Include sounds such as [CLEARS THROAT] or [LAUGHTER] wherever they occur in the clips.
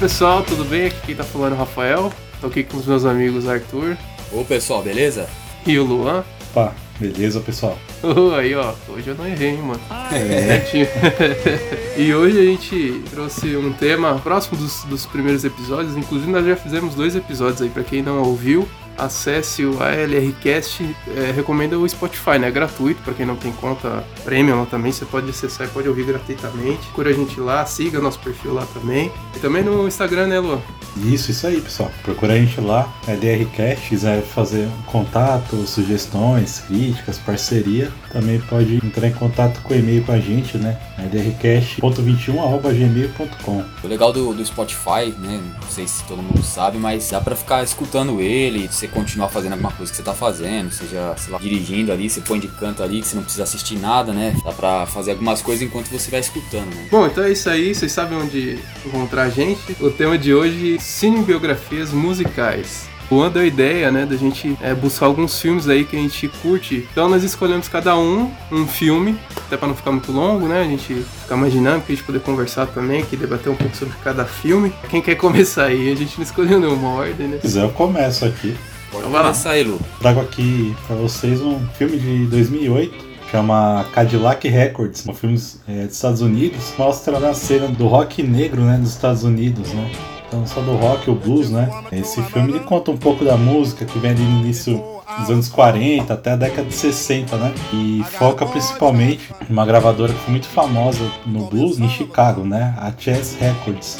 Pessoal, tudo bem? Aqui quem tá falando é o Rafael. Tô aqui com os meus amigos Arthur. Ô pessoal, beleza? E o Luan. Opa, beleza pessoal? Uh, aí ó, hoje eu não errei, hein, mano. É. [LAUGHS] e hoje a gente trouxe um tema próximo dos, dos primeiros episódios. Inclusive nós já fizemos dois episódios aí, pra quem não ouviu acesse o ALRcast, é, recomenda o Spotify, né? É gratuito para quem não tem conta premium lá também, você pode acessar e pode ouvir gratuitamente. Procura a gente lá, siga nosso perfil lá também. E também no Instagram, né, Luan? Isso, isso aí, pessoal. Procura a gente lá, ALRcast, quiser fazer um contato, sugestões, críticas, parceria, também pode entrar em contato com o e-mail com a gente, né? adrcast.21@gmail.com. O legal do, do Spotify, né? Não sei se todo mundo sabe, mas dá para ficar escutando ele, você continuar fazendo alguma coisa que você tá fazendo, seja, sei lá, dirigindo ali, você põe de canto ali, que você não precisa assistir nada, né? Dá pra fazer algumas coisas enquanto você vai escutando, né? Bom, então é isso aí, vocês sabem onde encontrar a gente. O tema de hoje, cinebiografias musicais. O Juan deu a ideia, né, da gente é, buscar alguns filmes aí que a gente curte. Então nós escolhemos cada um um filme, até para não ficar muito longo, né? A gente ficar mais dinâmico, a gente poder conversar também, que debater um pouco sobre cada filme. Quem quer começar aí? A gente não escolheu nenhuma ordem, né? Se quiser, eu começo aqui. Pode então, começar aí, Lu. Trago aqui para vocês um filme de 2008 chama Cadillac Records, um filme é, dos Estados Unidos, mostra a cena do rock negro, né, dos Estados Unidos, né? Então só do rock, o blues, né? Esse filme ele conta um pouco da música que vem ali no início dos anos 40 até a década de 60, né? E foca principalmente em uma gravadora que foi muito famosa no blues em Chicago, né? A Chess Records.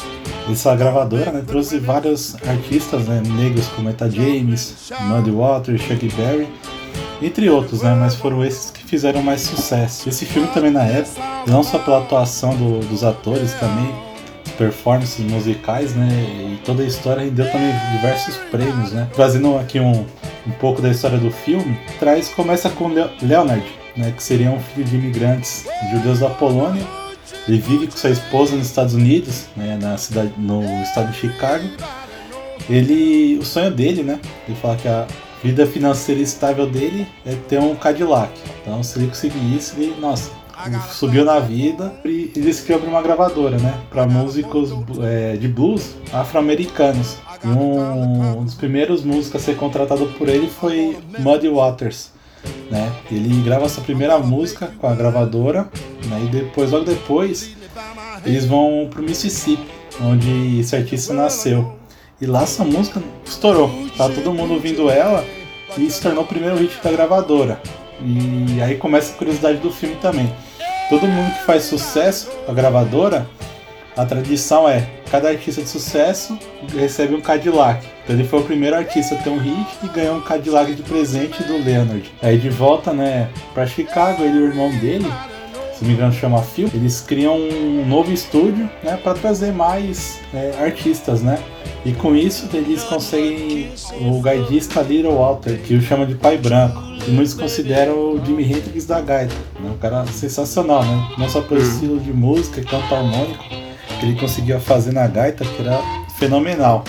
Essa gravadora né, trouxe vários artistas né, negros como Eta James, Muddy Waters, Chuck Berry, entre outros, né? Mas foram esses que fizeram mais sucesso. Esse filme também na época, não só pela atuação do, dos atores, também performances musicais, né? E toda a história rendeu também diversos prêmios, né? Trazendo aqui um, um pouco da história do filme, traz começa com Leonard, né? Que seria um filho de imigrantes judeus da Polônia. Ele vive com sua esposa nos Estados Unidos, né? Na cidade, no estado de Chicago. Ele, o sonho dele, né? Ele fala que a vida financeira estável dele é ter um Cadillac. Então, se ele conseguir isso, ele, nossa, subiu na vida e ele decidiu abrir uma gravadora, né? Para músicos é, de blues afro-americanos. Um, um, dos primeiros músicos a ser contratado por ele foi Muddy Waters. Né? Ele grava essa primeira música com a gravadora, né? e depois, logo depois, eles vão pro Mississippi, onde esse artista nasceu. E lá essa música estourou. Tá todo mundo ouvindo ela e se tornou o primeiro hit da gravadora. E aí começa a curiosidade do filme também. Todo mundo que faz sucesso, a gravadora, a tradição é cada artista de sucesso recebe um Cadillac. Então ele foi o primeiro artista a ter um hit e ganhou um Cadillac de presente do Leonard. Aí de volta, né, para Chicago, ele e o irmão dele, se não me engano chama Phil, eles criam um novo estúdio, né, para trazer mais é, artistas, né. E com isso eles conseguem o gaidista Little Walter, que o chama de pai branco que muitos consideram o Jimi Hendrix da gaita. Né? Um cara sensacional, né? Não só pelo uhum. estilo de música e canto harmônico que ele conseguia fazer na gaita, que era fenomenal.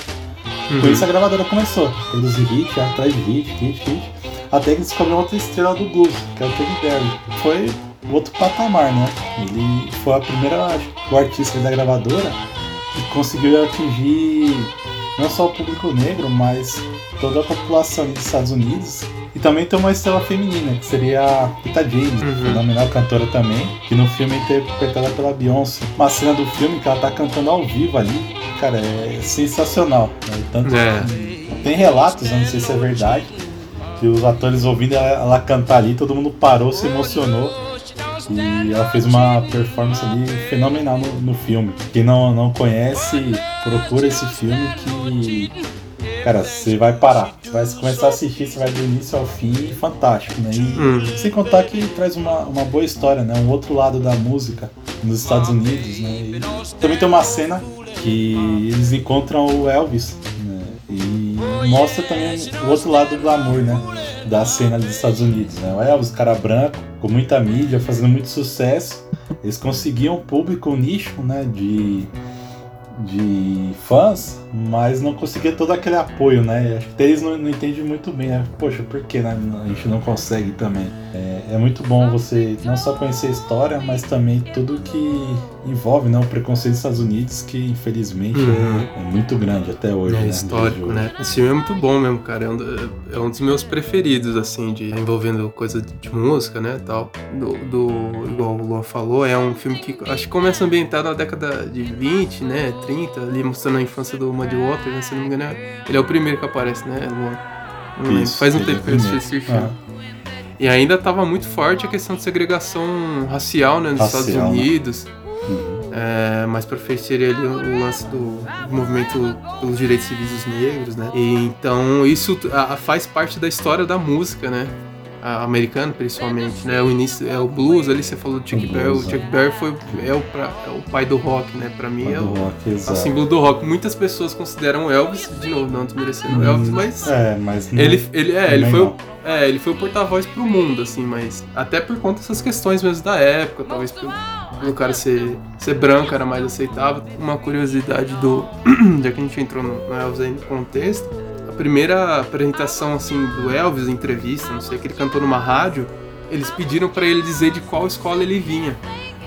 Uhum. Por isso a gravadora começou a produzir hit, atrás de hit, hit, hit, até que descobriu outra estrela do blues, que é o Teddy Berry. Foi outro patamar, né? Ele foi a primeira, o artista da gravadora que conseguiu atingir não só o público negro, mas toda a população dos Estados Unidos e também tem uma estrela feminina, que seria a Rita James, uhum. fenomenal cantora também, que no filme é interpretada pela Beyoncé. Uma cena do filme que ela tá cantando ao vivo ali, cara, é sensacional. Né? Tanto é. tem relatos, eu não sei se é verdade, que os atores ouvindo ela, ela cantar ali, todo mundo parou, se emocionou. E ela fez uma performance ali fenomenal no, no filme. Quem não, não conhece, procura esse filme que Cara, você vai parar. Você vai começar a assistir, você vai do início ao fim, fantástico, né? E, hum. Sem contar que traz uma, uma boa história, né? Um outro lado da música nos Estados Unidos, né? E também tem uma cena que eles encontram o Elvis, né? E mostra também o outro lado do glamour, né? Da cena dos Estados Unidos, né? O Elvis, cara branco, com muita mídia, fazendo muito sucesso. Eles conseguiam um público, um nicho, né? De de fãs, mas não conseguia todo aquele apoio, né? Acho que eles não, não entendem muito bem, né? Poxa, por que né? a gente não consegue também? É, é, muito bom você não só conhecer a história, mas também tudo que envolve né, o preconceito dos Estados Unidos, que infelizmente uhum. é, é, muito grande até hoje. É né? histórico, né? Esse filme é muito bom mesmo, cara. É um, é um dos meus preferidos, assim, de envolvendo coisa de música, né? Tal. Do, do, igual o Luan falou, é um filme que acho que começa ambientado na década de 20, né? 30, ali mostrando a infância do Muddy Water, né? Se não me engano, é, ele é o primeiro que aparece, né, Luan? Não lembro. Faz um tempo é que eu assisti esse filme. Ah. E ainda estava muito forte a questão de segregação racial né, nos racial, Estados né? Unidos. Né? Uhum. É, mais pra frente seria ali o lance do, do, movimento pelos direitos civis dos negros, né? E, então isso a, faz parte da história da música, né? Americano principalmente, né? O início é o blues ali, você falou do Chuck Berry, o Chuck Berry foi é o, pra, é o pai do rock, né? Para mim é o, rock, é o, símbolo do rock. Muitas pessoas consideram Elvis, de novo, não desmerecendo hum, Elvis, mas é, mas não, ele ele é, ele foi o, é, ele foi o porta-voz pro mundo assim, mas até por conta dessas questões mesmo da época, talvez pelo, pelo cara ser ser branco era mais aceitável. Uma curiosidade do [CLEARS THROAT] já que a gente entrou no, no Elvis aí no contexto, primeira apresentação assim do Elvis, entrevista, não sei, que ele cantou numa rádio, eles pediram para ele dizer de qual escola ele vinha.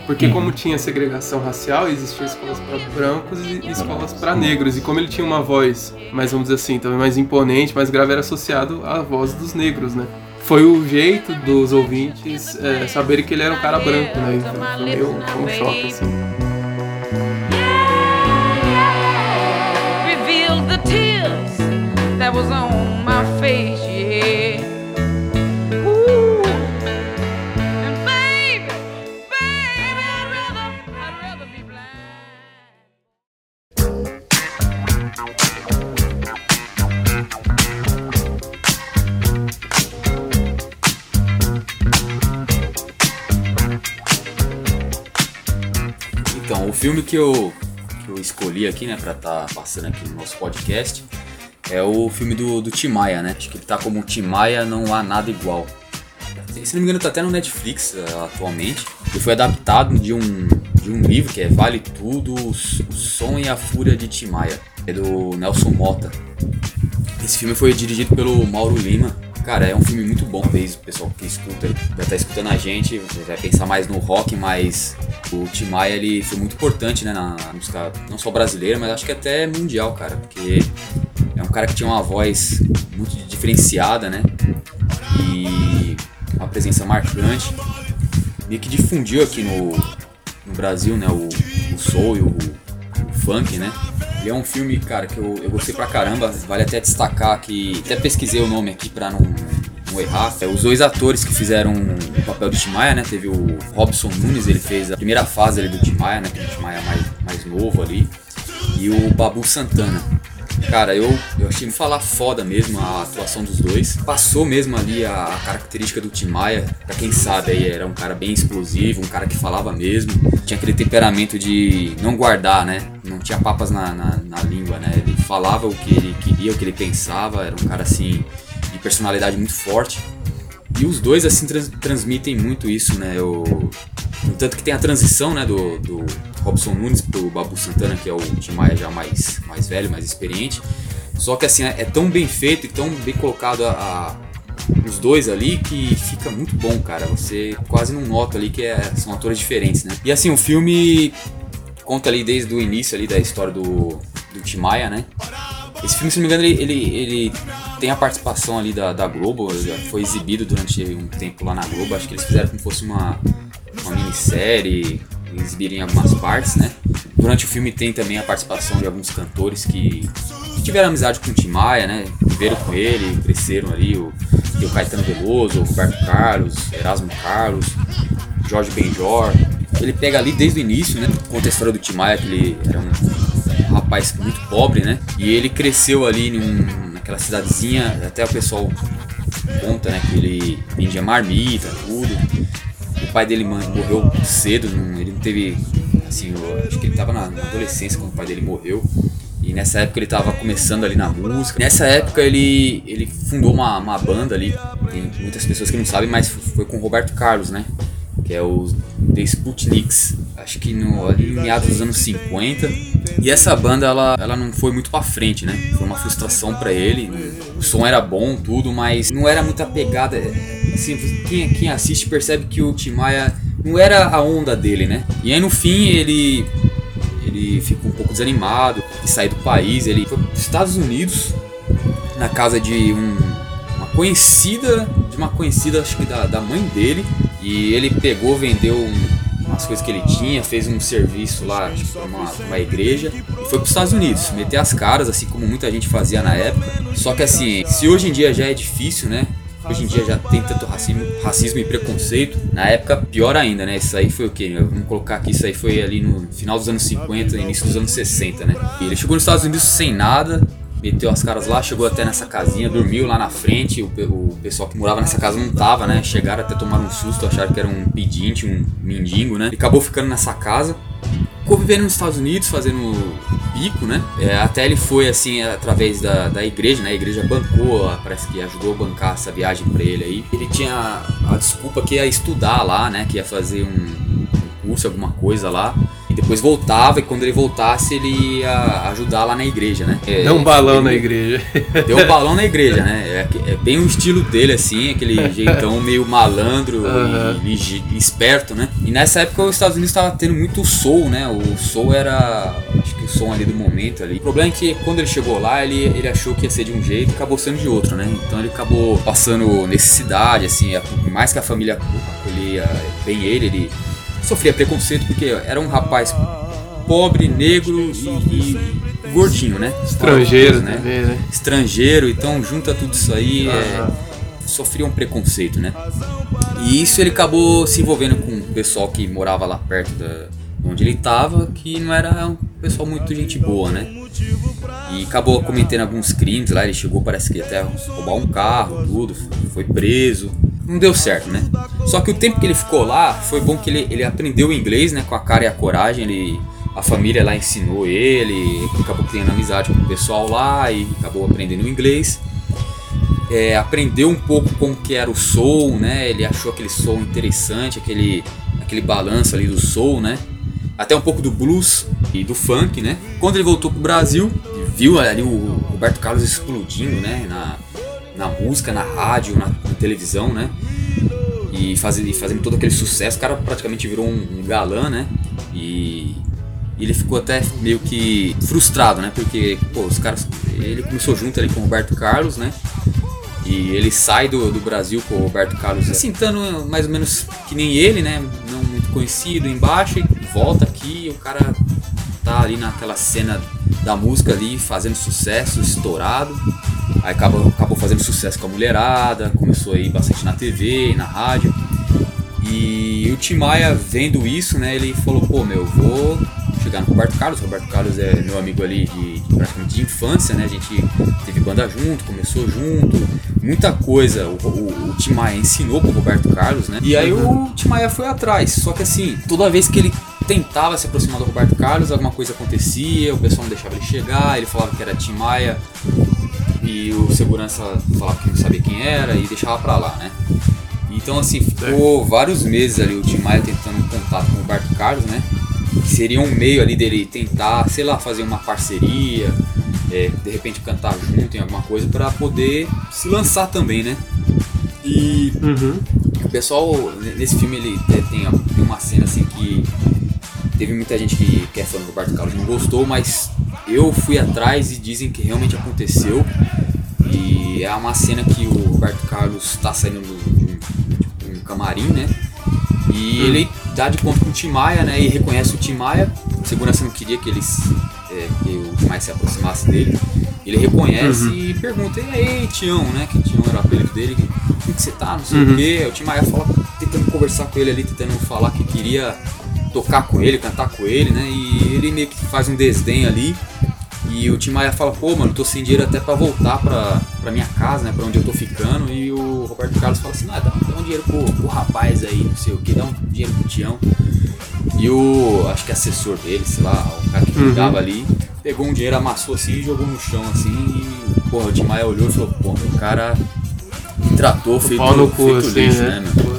Porque uhum. como tinha segregação racial, existiam escolas para brancos e escolas para negros. E como ele tinha uma voz, mais vamos dizer assim, também mais imponente, mais grave, era associado à voz dos negros, né? Foi o jeito dos ouvintes é, saberem que ele era um cara branco, né? Então foi meio um choque, assim. That was on my face, yeah. Baby, baby. Então, o filme que eu, que eu escolhi aqui, né, pra estar tá passando aqui no nosso podcast é o filme do, do Tim Maia, né? Acho que ele tá como Tim Maia, não há nada igual. Se não me engano, tá até no Netflix uh, atualmente. Ele foi adaptado de um, de um livro que é Vale Tudo, O Som e a Fúria de Tim Maia. É do Nelson Mota. Esse filme foi dirigido pelo Mauro Lima. Cara, é um filme muito bom. Talvez o pessoal que escuta, já tá escutando a gente, vai pensar mais no rock, mas o Tim Maia ele foi muito importante né, na música, não só brasileira, mas acho que até mundial, cara. Porque é um cara que tinha uma voz muito diferenciada, né? E uma presença marcante. Meio que difundiu aqui no, no Brasil, né? O, o soul e o, o funk, né? E é um filme, cara, que eu, eu gostei pra caramba. Vale até destacar que. Até pesquisei o nome aqui pra não, errar. É, os dois atores que fizeram o papel do Tim Maia, né? Teve o Robson Nunes, ele fez a primeira fase ali do Tim Maia, né? Que é o Tim Maia mais, mais novo ali. E o Babu Santana. Cara, eu, eu achei falar foda mesmo a atuação dos dois. Passou mesmo ali a, a, característica do Tim Maia. Pra quem sabe aí, era um cara bem explosivo, um cara que falava mesmo. Tinha aquele temperamento de não guardar, né? Não tinha papas na, na, na língua, né? Ele falava o que ele queria, o que ele pensava. Era um cara assim de personalidade muito forte. E os dois assim trans, transmitem muito isso, né? Eu, no tanto que tem a transição, né, do, do Robson Nunes pro Babu Santana, que é o Tim Maia já mais, mais velho, mais experiente. Só que assim, é tão bem feito e tão bem colocado a, a, os dois ali que fica muito bom, cara. Você quase não nota ali que é, são atores diferentes, né? E assim, o filme conta ali desde o início ali da história do, do Tim Maia, né? Esse filme, se não me engano, ele, ele, ele tem a participação ali da, da Globo, foi exibido durante um tempo lá na Globo, acho que eles fizeram como se fosse uma, uma minissérie, exibirem algumas partes, né? Durante o filme tem também a participação de alguns cantores que, que tiveram amizade com o Tim Maia, né? Viveram com ele, cresceram ali, o, o Caetano Veloso, o Roberto Carlos, Erasmo Carlos, Jorge Benjor. Ele pega ali desde o início, né? Conta a história do Tim Maia, que ele era um rapaz muito pobre, né? E ele cresceu ali num, naquela cidadezinha, até o pessoal conta, né, que ele vendia marmita, tudo. Pai dele morreu cedo, ele não teve, assim, acho que ele estava na, adolescência quando o pai dele morreu. E nessa época ele estava começando ali na música. Nessa época ele, ele fundou uma, uma banda ali. Tem muitas pessoas que não sabem, mas foi com o Roberto Carlos, né? Que é o The Sputniks. acho que no, ali meados dos anos 50. E essa banda, ela, ela não foi muito pra frente, né? Foi uma frustração para ele. O som era bom, tudo, mas não era muita pegada. Assim, quem, quem assiste percebe que o Tim Maia não era a onda dele, né? E aí no fim ele ele ficou um pouco desanimado de sair do país. Ele foi para os Estados Unidos na casa de um, uma conhecida, de uma conhecida acho que da, da mãe dele. E ele pegou, vendeu um, umas coisas que ele tinha, fez um serviço lá para uma, uma igreja e foi para os Estados Unidos, meter as caras, assim como muita gente fazia na época. Só que assim, se hoje em dia já é difícil, né? Hoje em dia já tem tanto racismo, racismo e preconceito. Na época, pior ainda, né? Isso aí foi o quê? Vamos colocar aqui, isso aí foi ali no final dos anos 50, início dos anos 60, né? E ele chegou nos Estados Unidos sem nada, meteu as caras lá, chegou até nessa casinha, dormiu lá na frente. O, o, pessoal que morava nessa casa não tava, né? Chegaram até tomar um susto, acharam que era um pedinte, um mendigo, né? E acabou ficando nessa casa. Ficou vivendo nos Estados Unidos, fazendo bico, né? É, até ele foi assim através da, da igreja, né? A igreja bancou, parece que ajudou a bancar essa viagem para ele aí. Ele tinha a desculpa que ia estudar lá, né? Que ia fazer um, um curso, alguma coisa lá depois voltava e quando ele voltasse ele ia ajudar lá na igreja, né? É, deu um balão ele, na igreja. Deu um balão na igreja, né? É, é, bem o estilo dele, assim, aquele jeitão meio malandro uhum. e, e, esperto, né? E nessa época os Estados Unidos estava tendo muito soul, né? O soul era, acho que o som ali do momento ali. O problema é que quando ele chegou lá, ele, ele achou que ia ser de um jeito e acabou sendo de outro, né? Então ele acabou passando necessidade, assim, mais que a família acolhia bem ele, ele sofria preconceito porque era um rapaz pobre, negro e, e gordinho, né? Estrangeiro, né? Também, né? Estrangeiro, então junta tudo isso aí, é, sofria um preconceito, né? E isso ele acabou se envolvendo com o pessoal que morava lá perto da onde ele estava, que não era um pessoal muito gente boa, né? E acabou cometendo alguns crimes lá, ele chegou, parece que até roubar um carro, tudo, foi preso não deu certo, né? Só que o tempo que ele ficou lá foi bom que ele, ele aprendeu inglês, né? Com a cara e a coragem. Ele, a família lá ensinou ele, acabou tendo amizade com o pessoal lá e acabou aprendendo inglês. É, aprendeu um pouco como que era o soul, né? Ele achou aquele soul interessante, aquele, aquele balanço ali do soul, né? Até um pouco do blues e do funk, né? Quando ele voltou pro Brasil, viu ali o Roberto Carlos explodindo, né? Na, na música, na rádio, na, na televisão, né? E, faz, e fazendo todo aquele sucesso, o cara praticamente virou um, um galã, né? E, ele ficou até meio que frustrado, né? Porque, pô, os caras. Ele começou junto ali com o Roberto Carlos, né? E ele sai do, do Brasil com o Roberto Carlos assim, estando mais ou menos que nem ele, né? Não muito conhecido embaixo, e volta aqui, o cara tá ali naquela cena da música ali, fazendo sucesso, estourado. Aí acabou, acabou fazendo sucesso com a mulherada, começou a ir bastante na TV, na rádio. E o Tim Maia vendo isso, né, ele falou, pô, meu, vou chegar no Roberto Carlos. O Roberto Carlos é meu amigo ali de, de, praticamente de infância, né? A gente teve banda junto, começou junto, muita coisa o, o, o Tim Maia ensinou pro Roberto Carlos, né? E aí o Tim Maia foi atrás. Só que assim, toda vez que ele tentava se aproximar do Roberto Carlos, alguma coisa acontecia, o pessoal não deixava ele chegar, ele falava que era Tim Maia e o segurança falava que não sabia quem era e deixava pra lá, né? Então assim, ficou vários meses ali o Tim Maia tentando um contato com o Roberto Carlos, né? Que seria um meio ali dele tentar, sei lá, fazer uma parceria, é, de repente cantar junto em alguma coisa para poder se lançar também, né? E uhum. o pessoal, nesse filme, ele tem, tem uma cena assim que teve muita gente que, que é fã do Roberto Carlos não gostou, mas eu fui atrás e dizem que realmente aconteceu. E é uma cena que o Roberto Carlos está saindo de um, um, camarim, né? E hum. ele dá de conta com o Tim Maia, né? E reconhece o Tim Maia. A segurança não queria que eles é, que o Maia se aproximasse dele. Ele reconhece uhum. e pergunta, e aí, Tião, né? Que Tião era o apelido dele, como que você tá? Não sei uhum. o quê. O Tim Maia fala, tentando conversar com ele ali, tentando falar que queria tocar com ele, cantar com ele, né? E ele meio que faz um desdém ali. E o Tim Maia fala, pô, mano, tô sem dinheiro até pra voltar pra, pra minha casa, né? Pra onde eu tô ficando. E o Roberto Carlos fala assim, ah, dá, dá um dinheiro pro, pro rapaz aí, não sei o que, dá um dinheiro pro Tião. E o, acho que assessor dele, sei lá, o cara que cuidava uhum. ali, pegou um dinheiro, amassou assim e jogou no chão assim. E, porra, o Tim Maia olhou e falou, pô, o cara me tratou feito, feito lixo, né, né meu?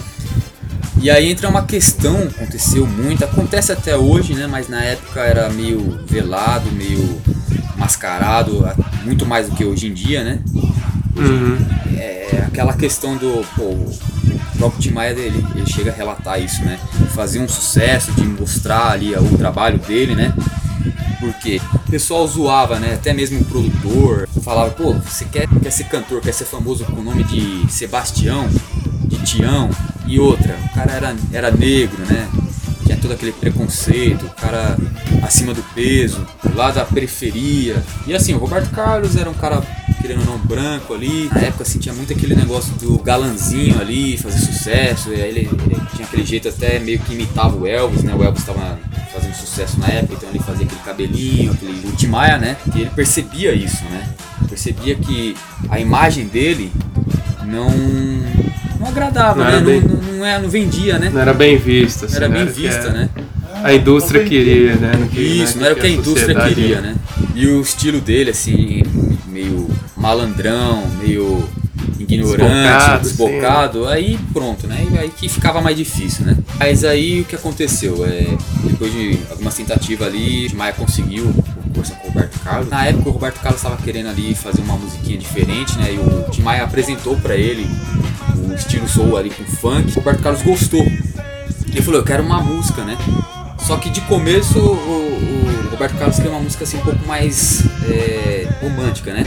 E aí entra uma questão, aconteceu muito, acontece até hoje, né? Mas na época era meio velado, meio mascarado, muito mais do que hoje em dia, né? Uhum. É aquela questão do. Pô, o próprio Tim Maia dele, ele chega a relatar isso, né? Fazer um sucesso, de mostrar ali o trabalho dele, né? Porque o pessoal zoava, né? Até mesmo o produtor falava, pô, você quer, quer ser cantor, quer ser famoso com o nome de Sebastião, de Tião e outra. O cara era, era negro, né? Tinha todo aquele preconceito, o cara acima do peso, lá da periferia. E assim, o Roberto Carlos era um cara querendo ou não, branco ali. Na época, assim, tinha muito aquele negócio do galanzinho ali, fazer sucesso. E aí ele, ele, tinha aquele jeito até meio que imitava o Elvis, né? O Elvis estava fazendo sucesso na época, então ele fazia aquele cabelinho, aquele ultimaia, né? E ele percebia isso, né? Percebia que a imagem dele não não agradava, não né? Bem... Não, não, não, é, não vendia, né? Não era bem vista. Assim, era bem era vista, né? A indústria queria, né? Não queria, Isso, né? não era o que a indústria queria, né? E o estilo dele, assim, malandrão, meio ignorante, desbocado, aí pronto, né? Aí que ficava mais difícil, né? Mas aí o que aconteceu? É, depois de algumas tentativas ali, Maia conseguiu força com o Roberto Carlos. Na época o Roberto Carlos estava querendo ali fazer uma musiquinha diferente, né? E o Tim Maia apresentou para ele o estilo soul ali com funk. O Roberto Carlos gostou. Ele falou, eu quero uma música, né? Só que de começo o, o Roberto Carlos queria uma música assim um pouco mais é, romântica, né?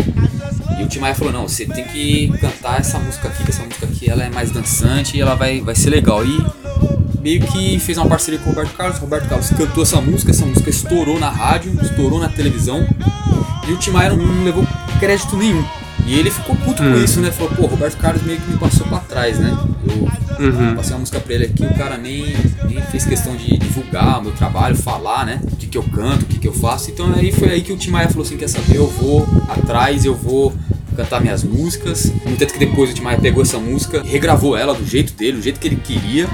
E o Tim Maia falou, não, você tem que cantar essa música aqui, que essa música aqui ela é mais dançante e ela vai, vai ser legal. E meio que fez uma parceria com o Roberto Carlos, o Roberto Carlos cantou essa música, essa música estourou na rádio, estourou na televisão, e o Tim Maia não levou crédito nenhum. E ele ficou puto com hum. isso, né? Falou, pô, Roberto Carlos meio que me passou pra trás, né? Eu uhum. passei uma música pra ele aqui, o cara nem, nem fez questão de divulgar o meu trabalho, falar, né? O que, que eu canto, o que, que eu faço. Então aí foi aí que o Tim Maia falou assim, quer saber, eu vou atrás, eu vou cantar minhas músicas. No tanto que depois o Tim Maia pegou essa música, regravou ela do jeito dele, do jeito que ele queria.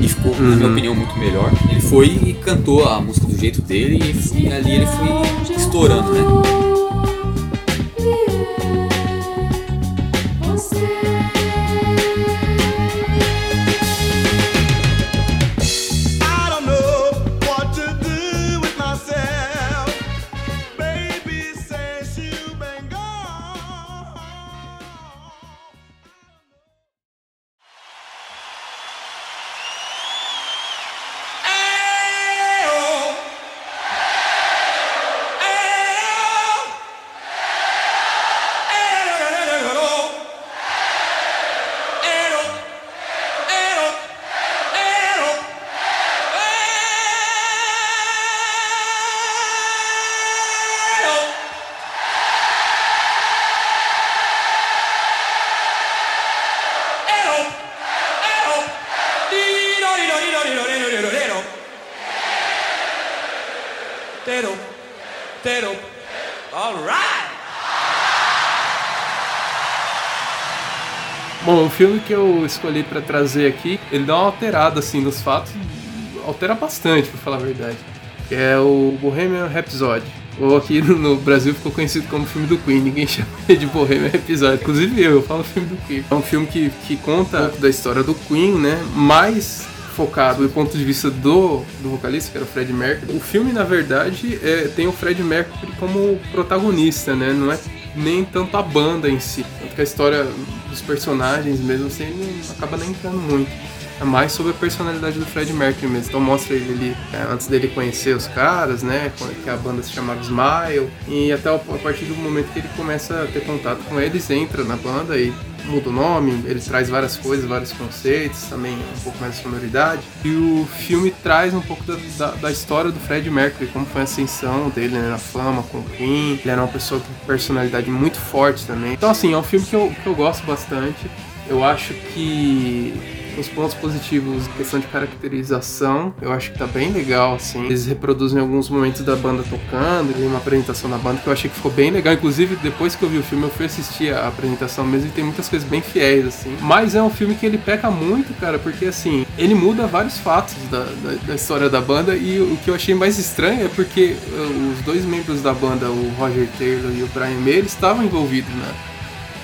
E ficou, uhum. na minha uhum. opinião, muito melhor. Ele foi e cantou a música do jeito dele e, e ali ele foi estourando, né? Filme que eu escolhi para trazer aqui, ele dá uma alterada assim nos fatos, altera bastante, pra falar a verdade. É o Bohemian Rhapsody. Ou aqui no Brasil ficou conhecido como filme do Queen, ninguém [LAUGHS] chama de Bohemian Rhapsody. Inclusive eu, eu falo filme do Queen. É um filme que, que conta da história do Queen, né? Mais focado do ponto de vista do, do vocalista, que era o Fred Mercury. O filme, na verdade, é, tem o Fred Mercury como protagonista, né? Não é nem tanto a banda em si. Tanto que a história dos personagens mesmo assim não acaba nem entrando muito. É mais sobre a personalidade do Fred Mercury mesmo. Então mostra ele ali, é, antes dele conhecer os caras, né? Que a banda se chamava Smile. E até a partir do momento que ele começa a ter contato com eles, entra na banda e muda o nome, ele traz várias coisas, vários conceitos, também um pouco mais de sonoridade. E o filme traz um pouco da, da, da história do Fred Mercury, como foi a ascensão dele né, na fama com o Queen. Ele era uma pessoa com personalidade muito forte também. Então, assim, é um filme que eu, que eu gosto bastante. Eu acho que os pontos positivos, questão de caracterização, eu acho que tá bem legal, assim. Eles reproduzem alguns momentos da banda tocando, uma apresentação da banda que eu achei que ficou bem legal. Inclusive, depois que eu vi o filme, eu fui assistir a apresentação mesmo e tem muitas coisas bem fiéis, assim. Mas é um filme que ele peca muito, cara, porque assim, ele muda vários fatos da, da, da história da banda e o que eu achei mais estranho é porque uh, os dois membros da banda, o Roger Taylor e o Brian May, eles estavam envolvidos na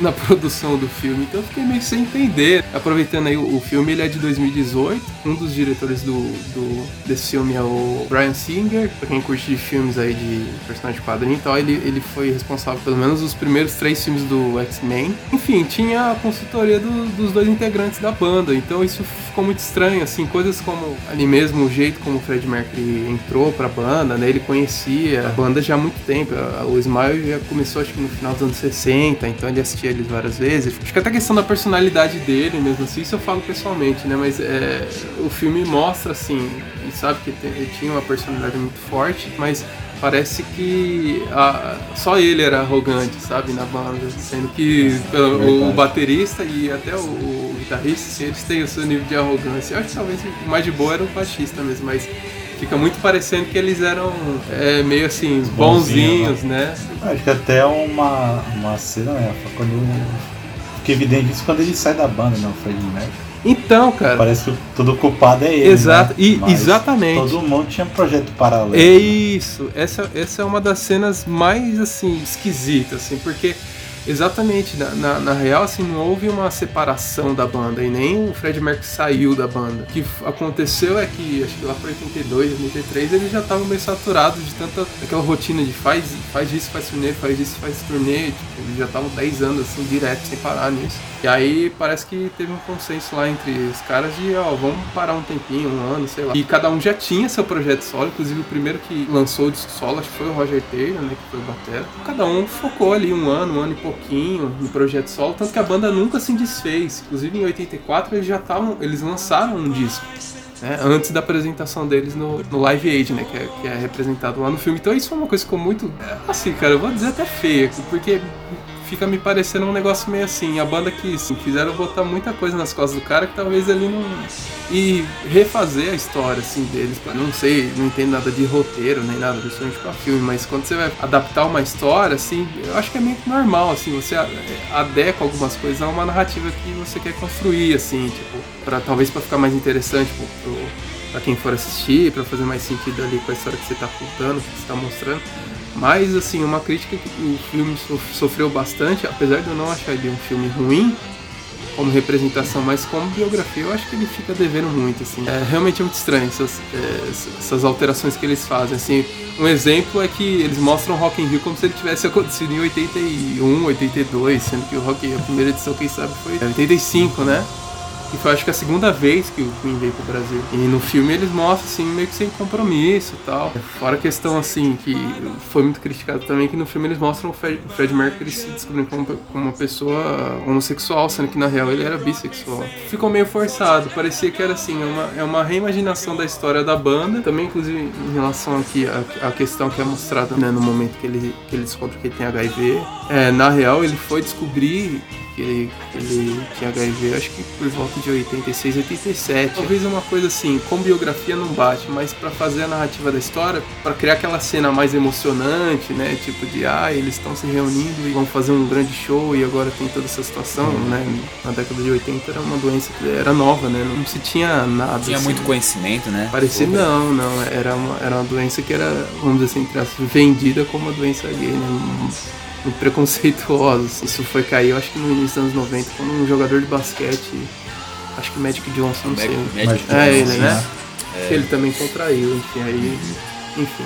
na [LAUGHS] produção do filme, então eu fiquei meio sem entender. Aproveitando aí, o, o filme ele é de 2018, um dos diretores do, do, desse filme é o Brian Singer, pra quem curte filmes aí de personagem de quadrinho e tal, ele, ele foi responsável pelo menos os primeiros três filmes do X-Men. Enfim, tinha a consultoria do, dos dois integrantes da banda, então isso ficou muito estranho, assim, coisas como ali mesmo o jeito como o Fred Mercury entrou pra banda, né, ele conhecia a banda já há muito tempo, o Smile já começou acho que no final dos anos 60, então ele assistia eles várias vezes. Acho que até a questão da personalidade dele mesmo assim, isso eu falo pessoalmente, né, mas é, o filme mostra assim, e sabe que ele tinha uma personalidade muito forte, mas parece que a, só ele era arrogante, sabe, na banda, sendo que o, o, baterista e até o, o guitarrista, assim, eles têm o seu nível de arrogância. Eu acho que talvez o mais de boa era o baixista mesmo, mas fica muito parecendo que eles eram é, meio assim, bonzinhos, né? né? Acho que até uma, uma cena, né, quando fica evidente isso quando ele sai da banda, né, o Fred Mercury. Então, cara. Parece que todo culpado é ele. Exato, né? e, exatamente. Todo mundo tinha um projeto paralelo. É isso. Essa, essa é uma das cenas mais assim esquisitas, assim, porque Exatamente, na, na, na, real, assim, não houve uma separação da banda e nem o Fred Mercury saiu da banda. O que aconteceu é que, acho que lá para 82, 83, eles já estavam meio saturados de tanta aquela rotina de faz, faz isso, faz turnê, faz isso, faz turnê. Tipo, eles já estavam 10 anos assim, direto, sem parar nisso. E aí parece que teve um consenso lá entre os caras de, ó, vamos parar um tempinho, um ano, sei lá. E cada um já tinha seu projeto solo, inclusive o primeiro que lançou o disco solo, acho que foi o Roger Taylor, né, que foi o batera. Cada um focou ali um ano, um ano e pouquinho no projeto solo, tanto que a banda nunca se desfez. Inclusive em 84 eles já estavam, eles lançaram um disco. Né, antes da apresentação deles no, no Live Aid, né, que é, que é representado lá no filme. Então isso foi uma coisa que ficou muito, assim, cara, eu vou dizer até feia, porque fica me parecendo um negócio meio assim. A banda que assim, fizeram botar muita coisa nas costas do cara que talvez ele não. E refazer a história assim deles. Não sei, não entendo nada de roteiro nem nada, principalmente pra filme, mas quando você vai adaptar uma história, assim, eu acho que é meio que normal, assim, você adequa algumas coisas a uma narrativa que você quer construir, assim, tipo, pra, talvez para ficar mais interessante tipo, pro, pra quem for assistir, para fazer mais sentido ali com a história que você tá contando, que você tá mostrando. Mas, assim, uma crítica que o filme sofreu bastante, apesar de eu não achar ele um filme ruim, como representação, mas como biografia, eu acho que ele fica devendo muito, assim. É realmente muito estranho essas, é, essas alterações que eles fazem, assim. Um exemplo é que eles mostram Rock in Rio como se ele tivesse acontecido em 81, 82, sendo que o Rock a primeira edição, quem sabe, foi 85, né? E foi acho que a segunda vez que o Queen veio pro Brasil. E no filme eles mostram assim, meio que sem compromisso e tal. Fora a questão assim, que foi muito criticado também, que no filme eles mostram o Fred, o Fred Mercury se descobrindo como, como, uma pessoa homossexual, sendo que na real ele era bissexual. Ficou meio forçado, parecia que era assim, é uma, é uma reimaginação da história da banda. Também, inclusive, em relação aqui à, questão que é mostrada né, no momento que ele, que ele descobre que ele tem HIV. É, na real, ele foi descobrir que ele, que ele tinha HIV, acho que por volta de 86, 87. Talvez uma coisa assim, com biografia não bate, mas para fazer a narrativa da história, para criar aquela cena mais emocionante, né? Tipo de, ah, eles estão se reunindo e vão fazer um grande show e agora tem toda essa situação, uhum. né? Na década de 80 era uma doença que era nova, né? Não se tinha nada. Tinha assim, muito conhecimento, né? Parecia, não, não. Era uma, era uma doença que era, vamos dizer assim, vendida como uma doença gay, né? Preconceituosos. [LAUGHS] Isso foi cair, eu acho que no início dos anos 90, quando um jogador de basquete, acho que Magic Johnson, não sei. Magic é Johnson, ele, né? É. Ele também contraiu, enfim, aí. Enfim.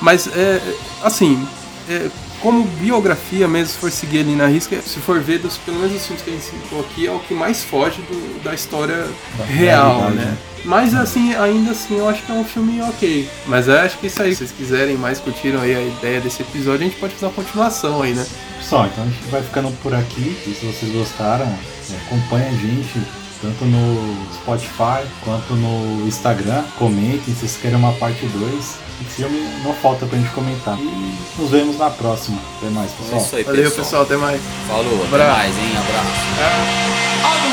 Mas, é, assim, é, como biografia mesmo, se for seguir ali na risca, se for ver dos, pelo menos os filmes que a gente citou aqui, é o que mais foge do, da história da real, né? né? Mas assim, ainda assim, eu acho que é um filme ok. Mas eu acho que isso aí, se vocês quiserem mais, curtiram aí a ideia desse episódio, a gente pode fazer uma continuação aí, né? Pessoal, então a gente vai ficando por aqui. E se vocês gostaram, é, acompanhe a gente tanto no Spotify quanto no Instagram. Comentem se vocês querem uma parte 2. O filme não falta pra gente comentar. E nos vemos na próxima. Até mais, pessoal. É isso aí, Valeu, pessoal. pessoal. Até mais. Falou, até mais, hein? Abraço. É.